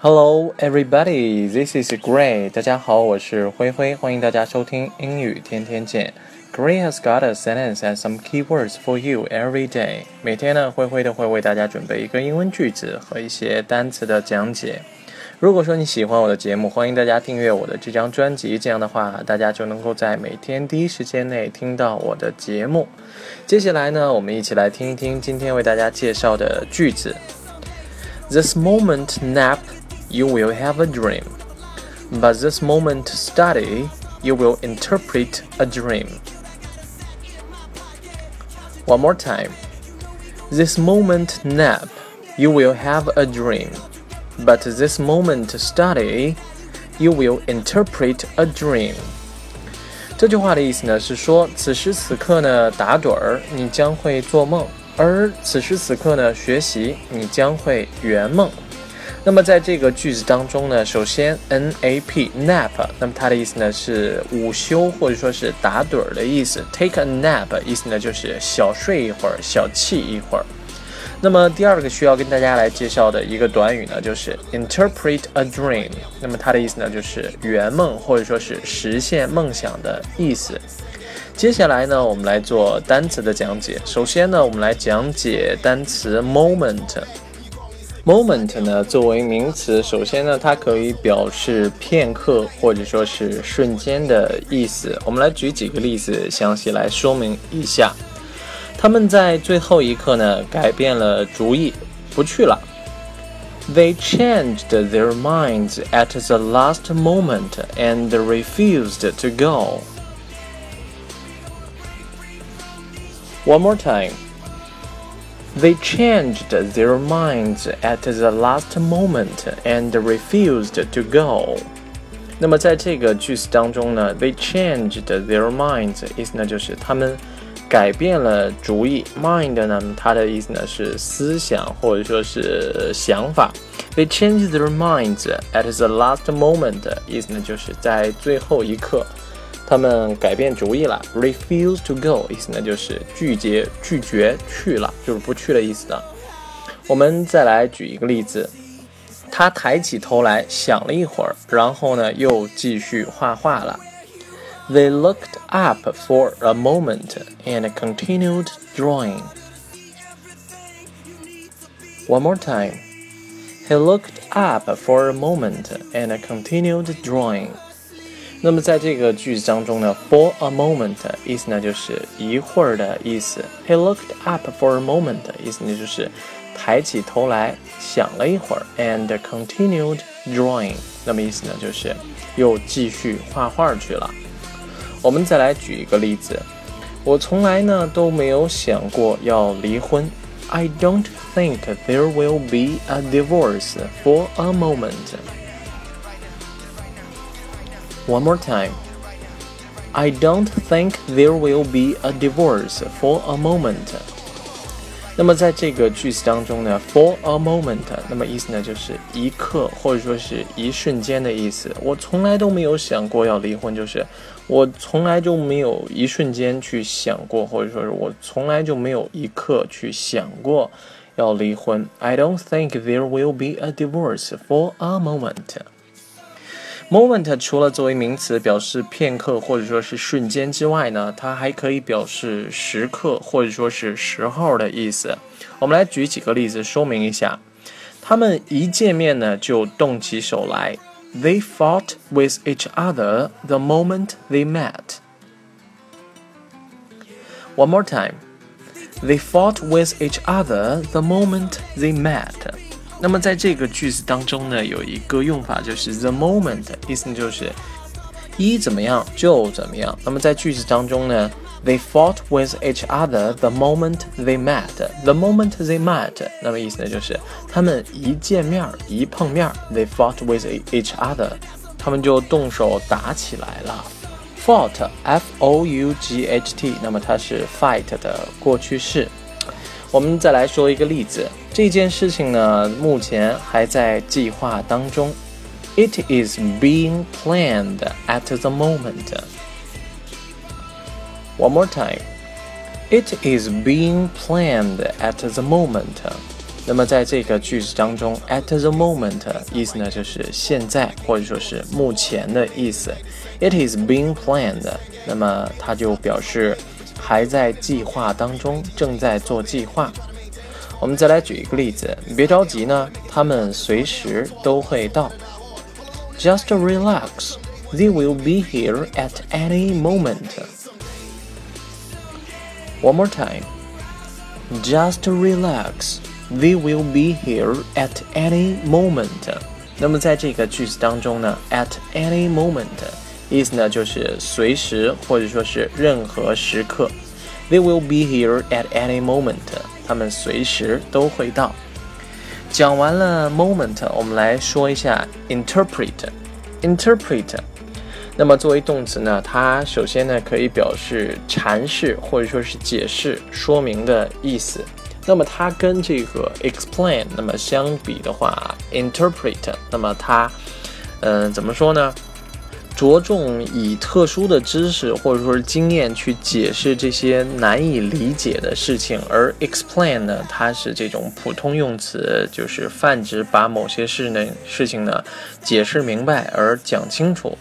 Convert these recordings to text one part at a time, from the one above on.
Hello, everybody. This is Gray. 大家好，我是灰灰，欢迎大家收听英语天天见。Gray has got a sentence and some keywords for you every day. 每天呢，灰灰都会为大家准备一个英文句子和一些单词的讲解。如果说你喜欢我的节目，欢迎大家订阅我的这张专辑，这样的话，大家就能够在每天第一时间内听到我的节目。接下来呢，我们一起来听一听今天为大家介绍的句子。This moment nap, you will have a dream, but this moment study, you will interpret a dream. One more time. This moment nap, you will have a dream. But this moment study, you will interpret a dream. 这句话的意思呢是说，此时此刻呢打盹儿，你将会做梦；而此时此刻呢学习，你将会圆梦。那么在这个句子当中呢，首先 nap nap，那么它的意思呢是午休或者说是打盹儿的意思。Take a nap 意思呢就是小睡一会儿，小憩一会儿。那么第二个需要跟大家来介绍的一个短语呢，就是 interpret a dream。那么它的意思呢，就是圆梦或者说是实现梦想的意思。接下来呢，我们来做单词的讲解。首先呢，我们来讲解单词 moment。moment 呢，作为名词，首先呢，它可以表示片刻或者说是瞬间的意思。我们来举几个例子，详细来说明一下。他们在最后一刻呢改变了主意，不去了。They changed their minds at the last moment and refused to go. One more time. They changed their minds at the last moment and refused to go. 那么在这个句子当中呢，they changed their minds 意思呢就是他们。改变了主意，mind 呢？它的意思呢是思想或者说是想法。They changed their minds at the last moment，意思呢就是在最后一刻，他们改变主意了。Refuse to go，意思呢就是拒绝拒绝去了，就是不去的意思的。我们再来举一个例子，他抬起头来想了一会儿，然后呢又继续画画了。They looked up for a moment and continued drawing. One more time. He looked up for a moment and continued drawing. 那么在这个句子当中呢，for a moment 意思呢就是一会儿的意思。He looked up for a moment 意思呢就是 抬起头来想了一会儿，and continued drawing 那么意思呢就是又继续画画去了。我们再来举一个例子，我从来呢都没有想过要离婚。I don't think there will be a divorce for a moment. One more time. I don't think there will be a divorce for a moment. 那么在这个句子当中呢，for a moment，那么意思呢就是一刻或者说是一瞬间的意思。我从来都没有想过要离婚，就是我从来就没有一瞬间去想过，或者说是我从来就没有一刻去想过要离婚。I don't think there will be a divorce for a moment. Moment 除了作为名词表示片刻或者说是瞬间之外呢，它还可以表示时刻或者说是时候的意思。我们来举几个例子说明一下。他们一见面呢就动起手来。They fought with each other the moment they met. One more time. They fought with each other the moment they met. 那么在这个句子当中呢，有一个用法就是 the moment，意思就是一怎么样就怎么样。那么在句子当中呢，they fought with each other the moment they met。the moment they met，那么意思呢就是他们一见面一碰面，they fought with each other，他们就动手打起来了。fought，f o u g h t，那么它是 fight 的过去式。我们再来说一个例子，这件事情呢，目前还在计划当中。It is being planned at the moment. One more time. It is being planned at the moment. 那么在这个句子当中，at the moment 意思呢就是现在或者说是目前的意思。It is being planned，那么它就表示 还在计划当中，正在做计划。我们再来举一个例子，别着急呢，他们随时都会到。Just relax, they will be here at any moment. One more time. Just relax. They will be here at any moment。那么在这个句子当中呢，at any moment 意思呢就是随时或者说是任何时刻。They will be here at any moment。他们随时都会到。讲完了 moment，我们来说一下 interpret。interpret，那么作为动词呢，它首先呢可以表示阐释或者说是解释、说明的意思。那么它跟这个 explain 那么相比的话，interpret 那么它，嗯，怎么说呢？着重以特殊的知识或者说是经验去解释这些难以理解的事情，而 explain 呢，它是这种普通用词，就是泛指把某些事呢事情呢解释明白而讲清楚。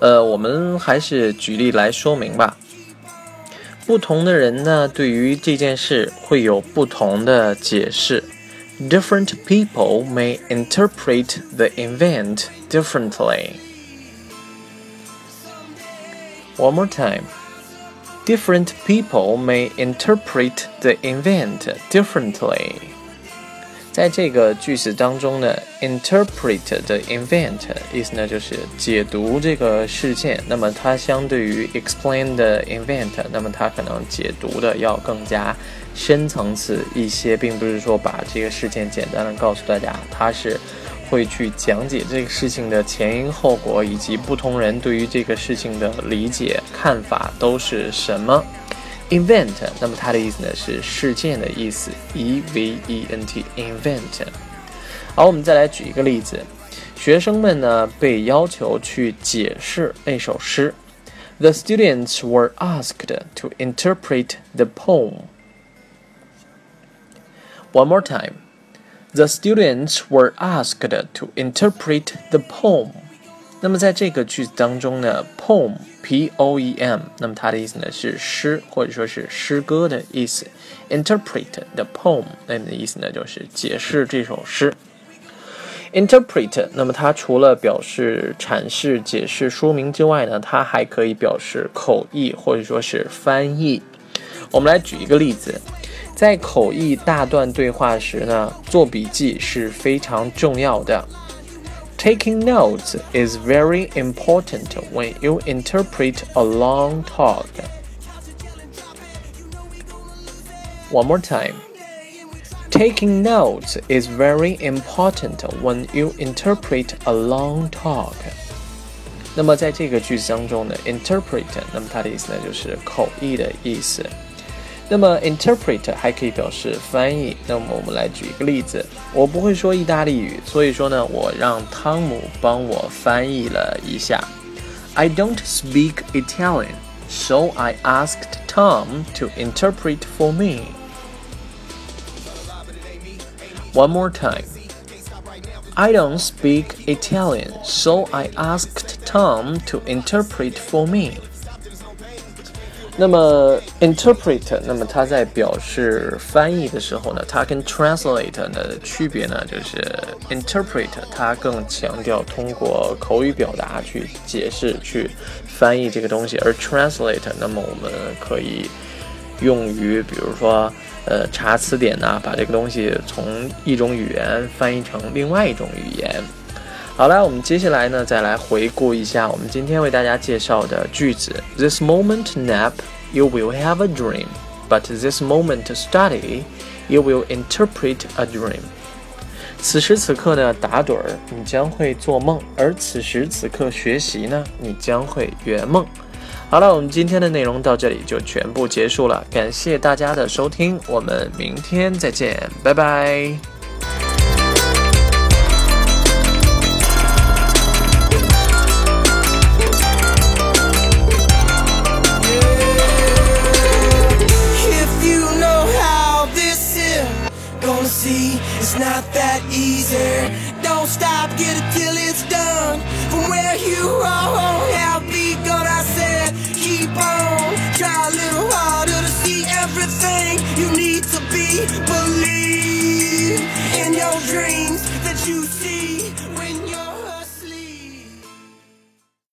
呃，我们还是举例来说明吧。不同的人呢，对于这件事会有不同的解释。Different people may interpret the event differently. One more time. Different people may interpret the event differently. 在这个句子当中呢，interpret the event 意思呢就是解读这个事件。那么它相对于 explain the event，那么它可能解读的要更加深层次一些，并不是说把这个事件简单的告诉大家，它是会去讲解这个事情的前因后果，以及不同人对于这个事情的理解看法都是什么。event，那么它的意思呢是事件的意思，e v e n t event。好，我们再来举一个例子，学生们呢被要求去解释那首诗。The students were asked to interpret the poem. One more time. The students were asked to interpret the poem. 那么在这个句子当中呢，poem，p o e m，那么它的意思呢是诗或者说是诗歌的意思。interpret the poem，那么的意思呢就是解释这首诗。interpret，那么它除了表示阐释、解释、说明之外呢，它还可以表示口译或者说是翻译。我们来举一个例子，在口译大段对话时呢，做笔记是非常重要的。Taking notes is very important when you interpret a long talk. One more time. Taking notes is very important when you interpret a long talk. 那么在这个句子当中呢，interpret，那么它的意思呢就是口译的意思。 那么 interpret 还可以表示翻译。那么我们来举一个例子，我不会说意大利语，所以说呢，我让汤姆帮我翻译了一下。I don't speak Italian, so I asked Tom to interpret for me. One more time. I don't speak Italian, so I asked Tom to interpret for me. 那么 interpret，那么它在表示翻译的时候呢，它跟 translate 的区别呢，就是 interpret 它更强调通过口语表达去解释、去翻译这个东西，而 translate，那么我们可以用于比如说呃查词典呐，把这个东西从一种语言翻译成另外一种语言。好了，我们接下来呢，再来回顾一下我们今天为大家介绍的句子。This moment nap, you will have a dream, but this moment study, you will interpret a dream. 此时此刻呢，打盹儿，你将会做梦；而此时此刻学习呢，你将会圆梦。好了，我们今天的内容到这里就全部结束了，感谢大家的收听，我们明天再见，拜拜。don't stop, get it till it's done. From where you are.